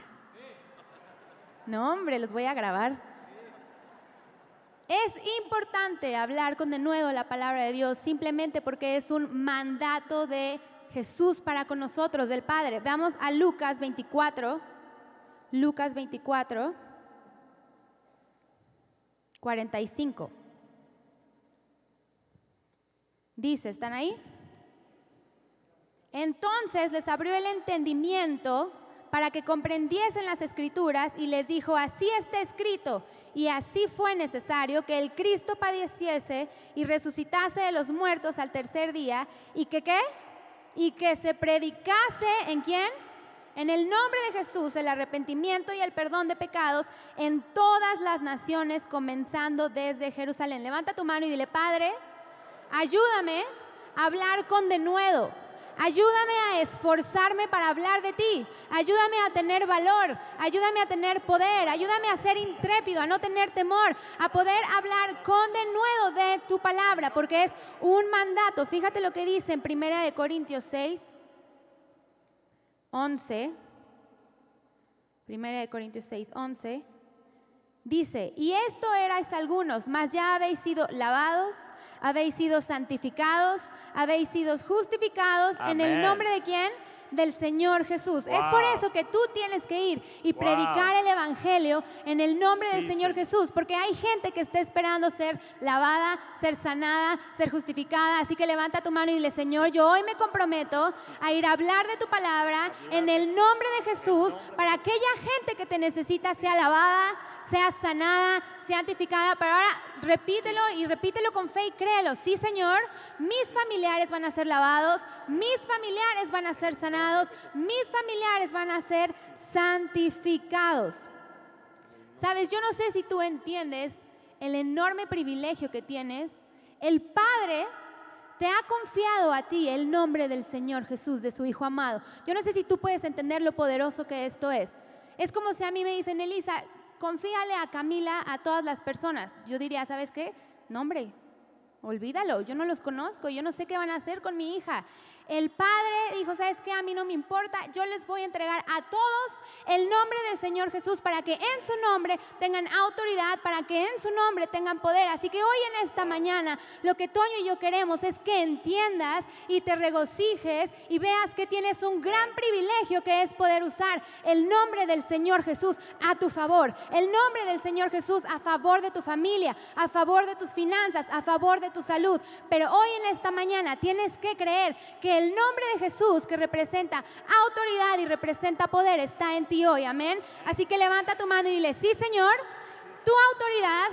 No, hombre, los voy a grabar. Es importante hablar con denuedo la palabra de Dios simplemente porque es un mandato de Jesús para con nosotros, del Padre. Vamos a Lucas 24. Lucas 24. 45. Dice, ¿están ahí? Entonces les abrió el entendimiento para que comprendiesen las escrituras y les dijo, así está escrito, y así fue necesario que el Cristo padeciese y resucitase de los muertos al tercer día, y que qué? Y que se predicase en quién? En el nombre de Jesús el arrepentimiento y el perdón de pecados en todas las naciones, comenzando desde Jerusalén. Levanta tu mano y dile, Padre, ayúdame a hablar con denuedo. Ayúdame a esforzarme para hablar de ti. Ayúdame a tener valor. Ayúdame a tener poder. Ayúdame a ser intrépido, a no tener temor, a poder hablar con denuedo de tu palabra, porque es un mandato. Fíjate lo que dice en Primera de Corintios 6, 11. Primera Corintios 6, 11. Dice, y esto erais algunos, mas ya habéis sido lavados, habéis sido santificados, habéis sido justificados en el nombre de quién? Del Señor Jesús. Es por eso que tú tienes que ir y Wow. predicar el Evangelio en el nombre del Señor. Jesús, porque hay gente que está esperando ser lavada, ser sanada, ser justificada. Así que levanta tu mano y dile, Señor, yo hoy me comprometo a ir a hablar de tu palabra en el nombre de Jesús para aquella gente que te necesita sea lavada, sea sanada, sea santificada. Pero ahora repítelo y repítelo con fe y créelo. Sí, Señor, mis familiares van a ser lavados, mis familiares van a ser sanados, mis familiares van a ser santificados. Sabes, yo no sé si tú entiendes el enorme privilegio que tienes. El Padre te ha confiado a ti el nombre del Señor Jesús, de su Hijo amado. Yo no sé si tú puedes entender lo poderoso que esto es. Es como si a mí me dicen, Elisa, confíale a Camila a todas las personas. Yo diría, ¿sabes qué? Nombre, olvídalo, yo no los conozco, yo no sé qué van a hacer con mi hija. El padre dijo, ¿sabes qué? A mí no me importa, yo les voy a entregar a todos el nombre del Señor Jesús para que en su nombre tengan autoridad, para que en su nombre tengan poder. Así que hoy en esta mañana lo que Toño y yo queremos es que entiendas y te regocijes y veas que tienes un gran privilegio que es poder usar el nombre del Señor Jesús a tu favor, el nombre del Señor Jesús a favor de tu familia, a favor de tus finanzas, a favor de tu salud. Pero hoy en esta mañana tienes que creer que el nombre de Jesús que representa autoridad y representa poder está en ti hoy, amén. Así que levanta tu mano y dile, sí Señor, tu autoridad,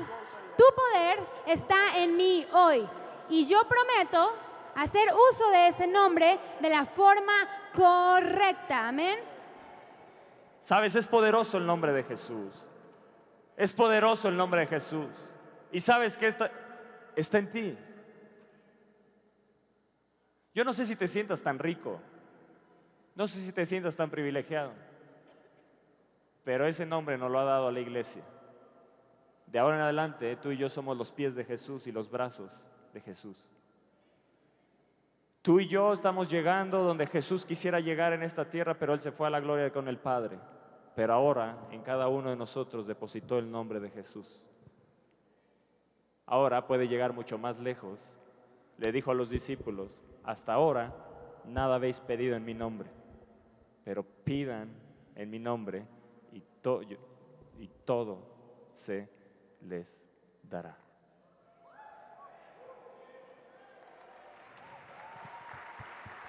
tu poder está en mí hoy. Y yo prometo hacer uso de ese nombre de la forma correcta, amén. Sabes, es poderoso el nombre de Jesús. Es poderoso el nombre de Jesús. Y sabes que está, está en ti. Yo no sé si te sientas tan rico. No sé si te sientas tan privilegiado. Pero ese nombre nos lo ha dado a la iglesia. De ahora en adelante, tú y yo somos los pies de Jesús y los brazos de Jesús. Tú y yo estamos llegando donde Jesús quisiera llegar en esta tierra, pero Él se fue a la gloria con el Padre. Pero ahora en cada uno de nosotros depositó el nombre de Jesús. Ahora puede llegar mucho más lejos. Le dijo a los discípulos, hasta ahora nada habéis pedido en mi nombre, pero pidan en mi nombre y, todo se les dará.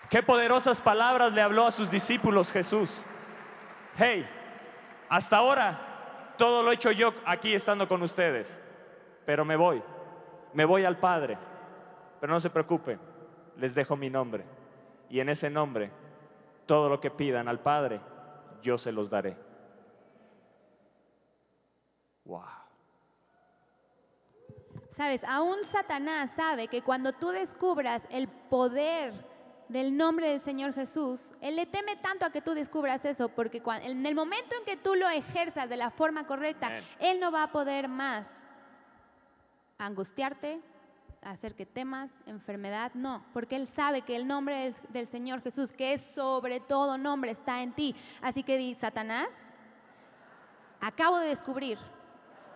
Qué poderosas palabras le habló a sus discípulos Jesús. Hey, hasta ahora todo lo he hecho yo aquí estando con ustedes, pero me voy, me voy al Padre. Pero no se preocupen, les dejo mi nombre. Y en ese nombre, todo lo que pidan al Padre, yo se los daré. Wow. Sabes, aún Satanás sabe que cuando tú descubras el poder del nombre del Señor Jesús, él le teme tanto a que tú descubras eso, porque en el momento en que tú lo ejerzas de la forma correcta, él no va a poder más angustiarte, hacer que temas, enfermedad, no, porque él sabe que el nombre es del Señor Jesús, que es sobre todo nombre, está en ti. Así que di, Satanás, acabo de descubrir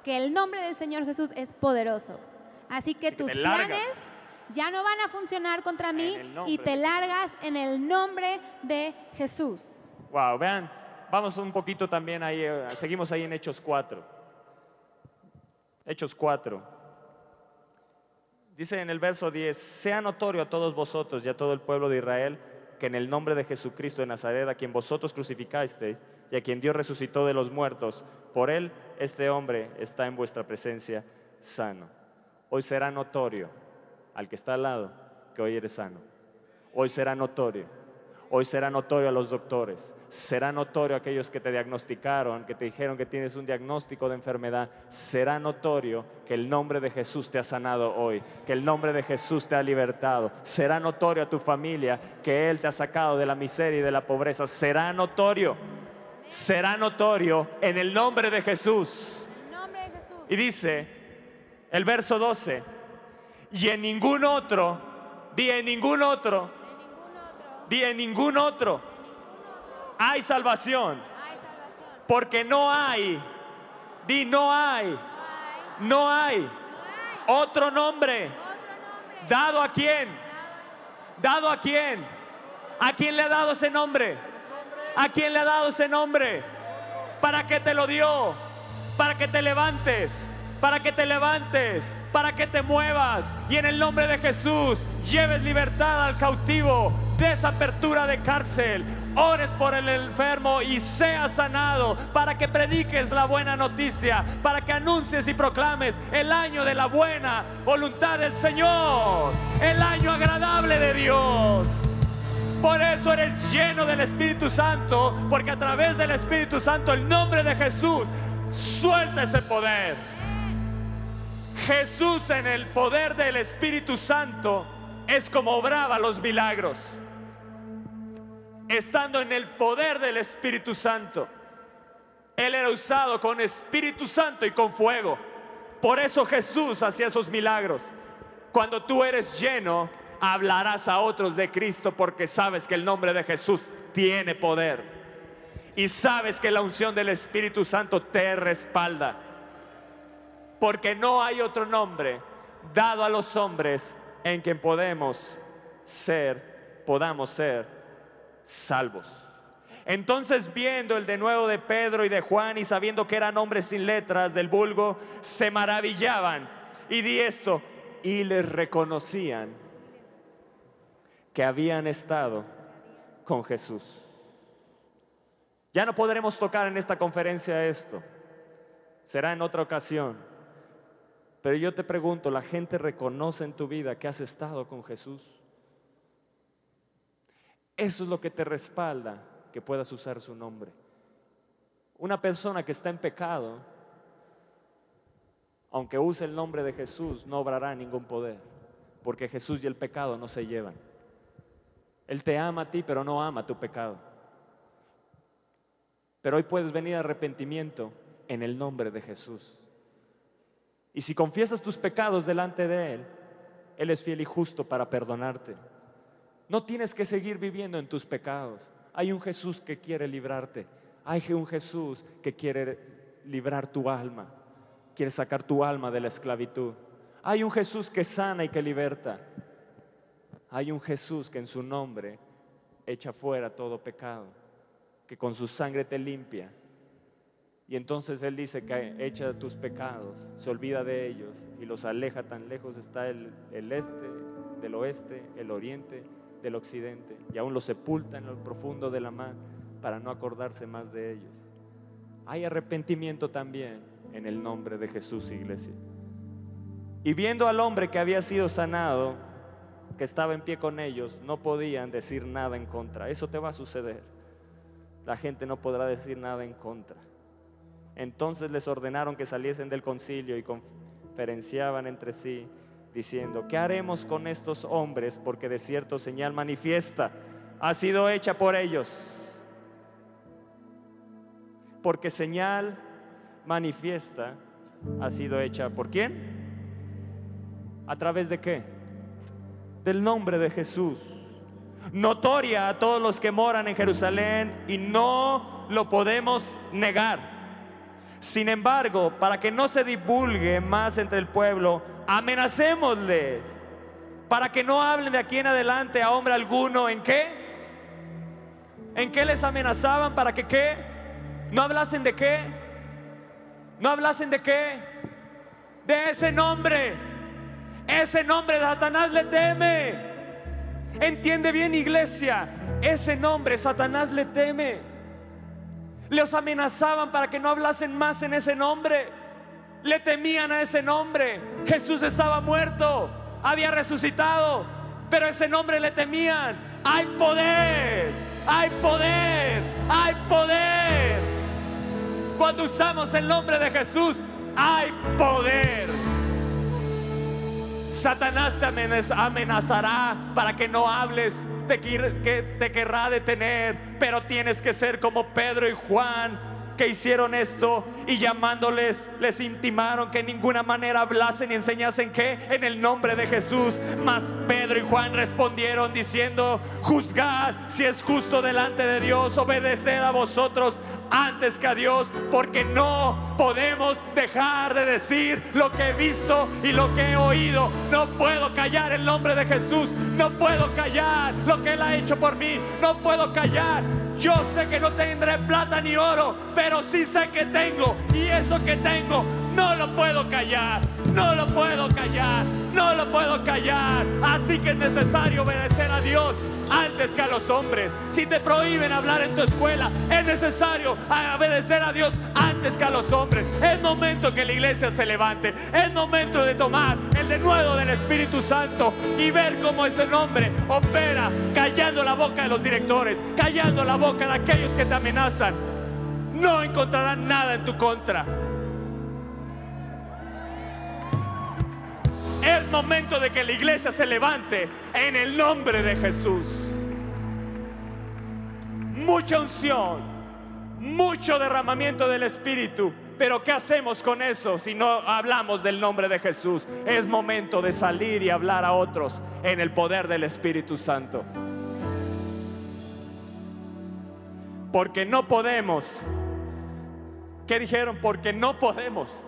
que el nombre del Señor Jesús es poderoso. Así que Así que tus largas. planes ya no van a funcionar contra mí y te largas en el nombre de Jesús. Wow, vean, vamos un poquito también ahí, eh, seguimos ahí en Hechos 4. Hechos 4. Dice en el verso 10, sea notorio a todos vosotros y a todo el pueblo de Israel que en el nombre de Jesucristo de Nazaret, a quien vosotros crucificasteis y a quien Dios resucitó de los muertos, por él este hombre está en vuestra presencia sano. Hoy será notorio al que está al lado que hoy eres sano. Hoy será notorio. Hoy será notorio a los doctores. Será notorio a aquellos que te diagnosticaron, que te dijeron que tienes un diagnóstico de enfermedad. Será notorio que el nombre de Jesús te ha sanado hoy, que el nombre de Jesús te ha libertado. Será notorio a tu familia que Él te ha sacado de la miseria y de la pobreza. Será notorio. Será notorio en el nombre de Jesús. Y dice el verso 12, y en ningún otro, di En ningún otro, di en ningún otro, hay salvación, porque no hay, di no hay, no hay Otro nombre. dado a quién, dado a quién, a quién le ha dado ese nombre, a quién le ha dado ese nombre, para que te lo dio, para que te levantes, para que te levantes, para que te muevas y en el nombre de Jesús lleves libertad al cautivo, des apertura de cárcel, ores por el enfermo y seas sanado, para que prediques la buena noticia, para que anuncies y proclames el año de la buena voluntad del Señor, el año agradable de Dios. Por eso eres lleno del Espíritu Santo, porque a través del Espíritu Santo el nombre de Jesús suelta ese poder. Jesús en el poder del Espíritu Santo es como obraba los milagros. Estando en el poder del Espíritu Santo. Él era usado con Espíritu Santo y con fuego. Por eso Jesús hacía esos milagros. Cuando tú eres lleno, hablarás a otros de Cristo porque sabes que el nombre de Jesús tiene poder. Y sabes que la unción del Espíritu Santo te respalda. Porque no hay otro nombre dado a los hombres en quien podemos ser, podamos ser salvos. Entonces viendo el de nuevo de Pedro y de Juan y sabiendo que eran hombres sin letras del vulgo, se maravillaban. Y di esto, y les reconocían que habían estado con Jesús. Ya no podremos tocar en esta conferencia esto. Será en otra ocasión. Pero yo te pregunto, ¿la gente reconoce en tu vida que has estado con Jesús? Eso es lo que te respalda que puedas usar su nombre. Una persona que está en pecado, aunque use el nombre de Jesús, no obrará ningún poder, porque Jesús y el pecado no se llevan. Él te ama a ti, pero no ama tu pecado. Pero hoy puedes venir a arrepentimiento en el nombre de Jesús. Y si confiesas tus pecados delante de Él, Él es fiel y justo para perdonarte. No tienes que seguir viviendo en tus pecados. Hay un Jesús que quiere librarte. Hay un Jesús que quiere librar tu alma. Quiere sacar tu alma de la esclavitud. Hay un Jesús que sana y que liberta. Hay un Jesús que en su nombre echa fuera todo pecado, que con su sangre te limpia. Y entonces Él dice que echa tus pecados, se olvida de ellos y los aleja tan lejos está el, el este, del oeste, el oriente, del occidente, y aún los sepulta en lo profundo de la mar para no acordarse más de ellos. Hay arrepentimiento también en el nombre de Jesús, iglesia. Y viendo al hombre que había sido sanado, que estaba en pie con ellos, no podían decir nada en contra. Eso te va a suceder. La gente no podrá decir nada en contra. Entonces les ordenaron que saliesen del concilio y conferenciaban entre sí, diciendo, ¿qué haremos con estos hombres? Porque de cierto señal manifiesta ha sido hecha por ellos. Porque señal manifiesta ha sido hecha por quién? ¿A través de qué? Del nombre de Jesús. Notoria a todos los que moran en Jerusalén y no lo podemos negar. Sin embargo, para que no se divulgue más entre el pueblo, amenacémosles. Para que no hablen de aquí en adelante a hombre alguno. ¿En qué? ¿En qué les amenazaban? ¿Para que qué? ¿No hablasen de qué? ¿No hablasen de qué? De ese nombre. Ese nombre Satanás le teme. Entiende bien iglesia. Ese nombre Satanás le teme. Los amenazaban para que no hablasen más en ese nombre. Le temían a ese nombre. Jesús estaba muerto, había resucitado, pero ese nombre le temían. Hay poder, hay poder, hay poder. Cuando usamos el nombre de Jesús, hay poder. Satanás te amenazará para que no hables, te, que te querrá detener, pero tienes que ser como Pedro y Juan que hicieron esto y llamándoles les intimaron que en ninguna manera hablasen y enseñasen que en el nombre de Jesús. Mas Pedro y Juan respondieron diciendo, juzgad si es justo delante de Dios, obedecer a vosotros antes que a Dios, porque no podemos dejar de decir lo que he visto y lo que he oído. No puedo callar el nombre de Jesús, no puedo callar lo que Él ha hecho por mí, no puedo callar. Yo sé que no tendré plata ni oro, pero sí sé que tengo y eso que tengo no lo puedo callar, no lo puedo callar, no lo puedo callar. Así que es necesario obedecer a Dios antes que a los hombres. Si te prohíben hablar en tu escuela, es necesario obedecer a Dios antes que a los hombres. Es momento que la iglesia se levante. Es momento de tomar el denuedo del Espíritu Santo y ver cómo ese nombre opera, callando la boca de los directores, callando la boca de aquellos que te amenazan. No encontrarán nada en tu contra. Es momento de que la iglesia se levante en el nombre de Jesús. Mucha unción, mucho derramamiento del Espíritu. Pero ¿qué hacemos con eso si no hablamos del nombre de Jesús? Es momento de salir y hablar a otros en el poder del Espíritu Santo. Porque no podemos. ¿Qué dijeron? Porque no podemos.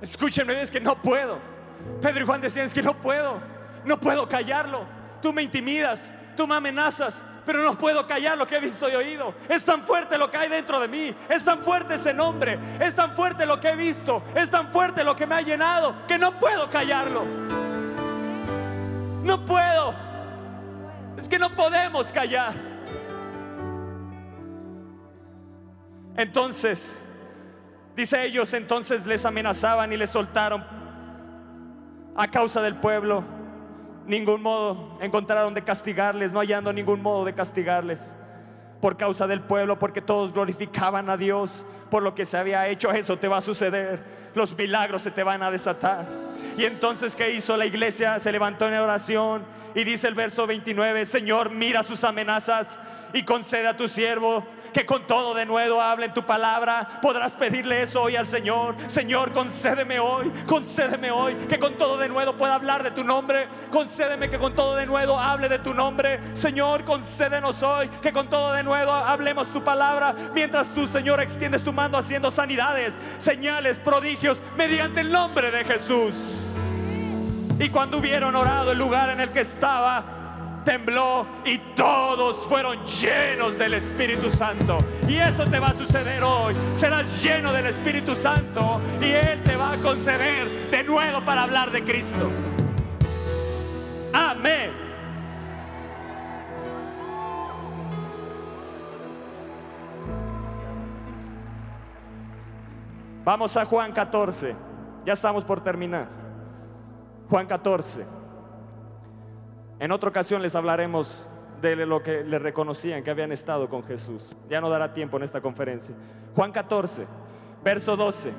Escúchenme, es que no puedo. Pedro y Juan decían, es que no puedo. No puedo callarlo. Tú me intimidas, tú me amenazas, pero no puedo callar lo que he visto y oído. Es tan fuerte lo que hay dentro de mí. Es tan fuerte ese nombre. Es tan fuerte lo que he visto. Es tan fuerte lo que me ha llenado que no puedo callarlo. No puedo. Es que no podemos callar. Entonces, dice ellos, entonces les amenazaban y les soltaron a causa del pueblo. Ningún modo encontraron de castigarles, no hallando ningún modo de castigarles por causa del pueblo, porque todos glorificaban a Dios por lo que se había hecho. Eso te va a suceder. Los milagros se te van a desatar. Y entonces, ¿qué hizo la iglesia? Se levantó en oración y dice el verso 29, Señor, mira sus amenazas y concede a tu siervo que con todo de nuevo hable en tu palabra. Podrás pedirle eso hoy al Señor. Señor, concédeme hoy, concédeme hoy que con todo de nuevo pueda hablar de tu nombre. Concédeme que con todo de nuevo hable de tu nombre. Señor, concédenos hoy que con todo de nuevo hablemos tu palabra. Mientras tú, Señor, extiendes tu mano haciendo sanidades, señales, prodigios mediante el nombre de Jesús. Y cuando hubieron orado, el lugar en el que estaba tembló y todos fueron llenos del Espíritu Santo. Y eso te va a suceder hoy. Serás lleno del Espíritu Santo y Él te va a conceder de nuevo para hablar de Cristo. Amén. Vamos a Juan 14. Ya estamos por terminar. Juan 14. En otra ocasión les hablaremos de lo que le reconocían que habían estado con Jesús. Ya no dará tiempo en esta conferencia. Juan 14, verso 12.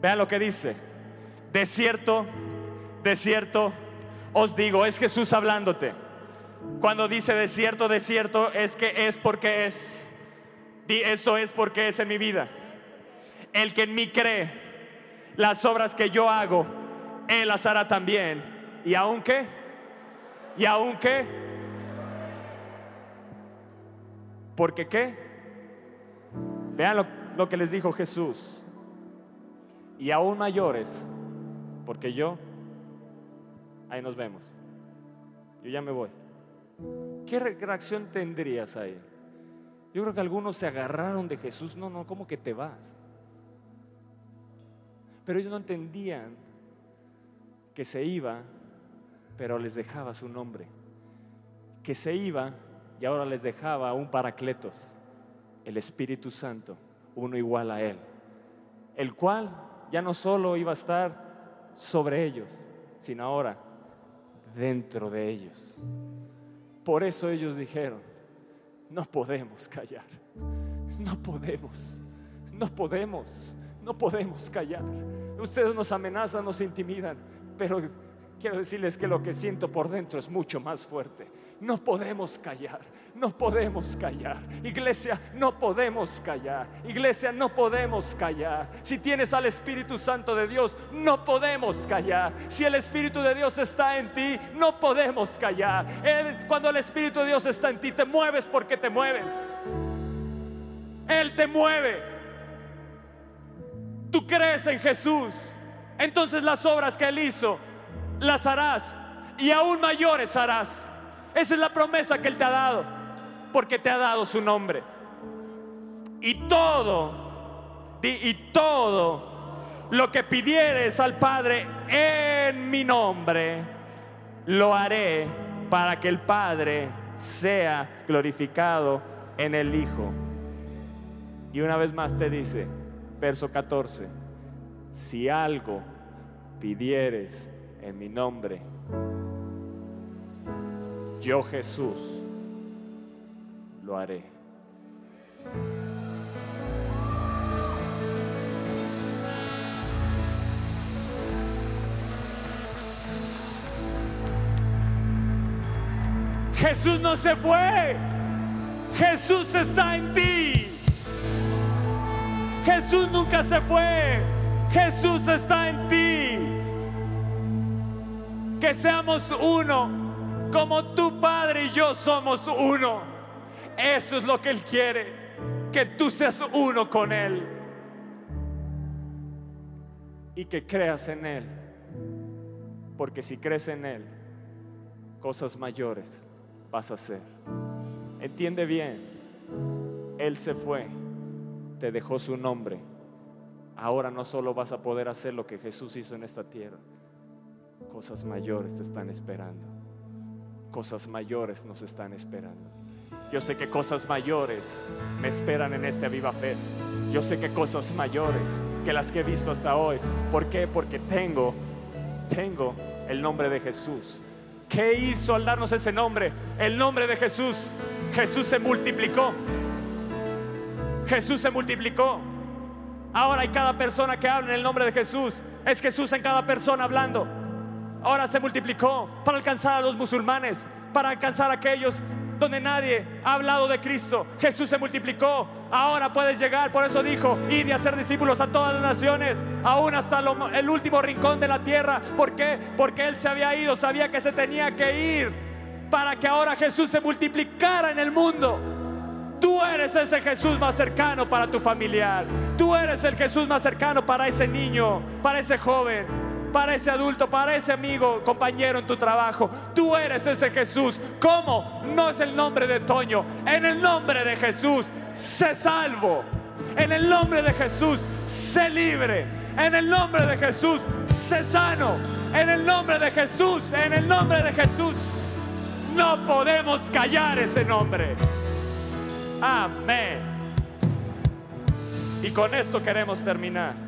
Vean lo que dice. De cierto, de cierto, os digo, es Jesús hablándote. Cuando dice de cierto, de cierto, es que es porque es. Esto es porque es en mi vida. El que en mí cree, las obras que yo hago, Él las hará también. Y aunque, y aunque, porque qué? Vean lo, lo que les dijo Jesús. Y aún mayores, porque yo, ahí nos vemos. Yo ya me voy. ¿Qué re- reacción tendrías ahí? Yo creo que algunos se agarraron de Jesús. No, no, ¿cómo que te vas? Pero ellos no entendían que se iba, pero les dejaba su nombre. Que se iba y ahora les dejaba un paracletos, el Espíritu Santo, uno igual a Él, el cual ya no solo iba a estar sobre ellos, sino ahora dentro de ellos. Por eso ellos dijeron, no podemos callar, no podemos, no podemos, no podemos callar. Ustedes nos amenazan, nos intimidan, pero quiero decirles que lo que siento por dentro es mucho más fuerte. No podemos callar, no podemos callar. Iglesia, no podemos callar. Iglesia, no podemos callar. Si tienes al Espíritu Santo de Dios, no podemos callar. Si el Espíritu de Dios está en ti, no podemos callar. Cuando el Espíritu de Dios está en ti, te mueves porque te mueves. Él te mueve. Tú crees en Jesús. Entonces las obras que Él hizo, las harás. Y aún mayores harás. Esa es la promesa que Él te ha dado. Porque te ha dado su nombre. Y todo, y todo lo que pidieres al Padre en mi nombre, lo haré para que el Padre sea glorificado en el Hijo. Y una vez más te dice, verso 14, si algo pidieres en mi nombre, yo Jesús lo haré. Jesús no se fue. Jesús está en ti. Jesús nunca se fue. Jesús está en ti. Que seamos uno, como tu Padre y yo somos uno. Eso es lo que Él quiere, que tú seas uno con Él. Y que creas en Él. Porque si crees en Él, cosas mayores vas a hacer. Entiende bien, Él se fue, te dejó su nombre. Ahora no solo vas a poder hacer lo que Jesús hizo en esta tierra, cosas mayores te están esperando. Cosas mayores nos están esperando. Yo sé que cosas mayores me esperan en este Viva Fest. Yo sé que cosas mayores que las que he visto hasta hoy. ¿Por qué? Porque tengo, tengo el nombre de Jesús. ¿Qué hizo al darnos ese nombre? El nombre de Jesús. Jesús se multiplicó. Jesús se multiplicó. Ahora hay cada persona que habla en el nombre de Jesús. Es Jesús en cada persona hablando. Ahora se multiplicó para alcanzar a los musulmanes, para alcanzar a aquellos donde nadie ha hablado de Cristo. Jesús se multiplicó. Ahora puedes llegar, por eso dijo, id y hacer discípulos a todas las naciones, aún hasta el último rincón de la tierra. ¿Por qué? Porque Él se había ido, sabía que se tenía que ir para que ahora Jesús se multiplicara en el mundo. Tú eres ese Jesús más cercano para tu familiar. Tú eres el Jesús más cercano para ese niño, para ese joven, para ese adulto, para ese amigo, compañero en tu trabajo. Tú eres ese Jesús. ¿Cómo? No es el nombre de Toño. En el nombre de Jesús, sé salvo. En el nombre de Jesús, sé libre. En el nombre de Jesús, sé sano. En el nombre de Jesús, en el nombre de Jesús. No podemos callar ese nombre. Amén. Y con esto queremos terminar.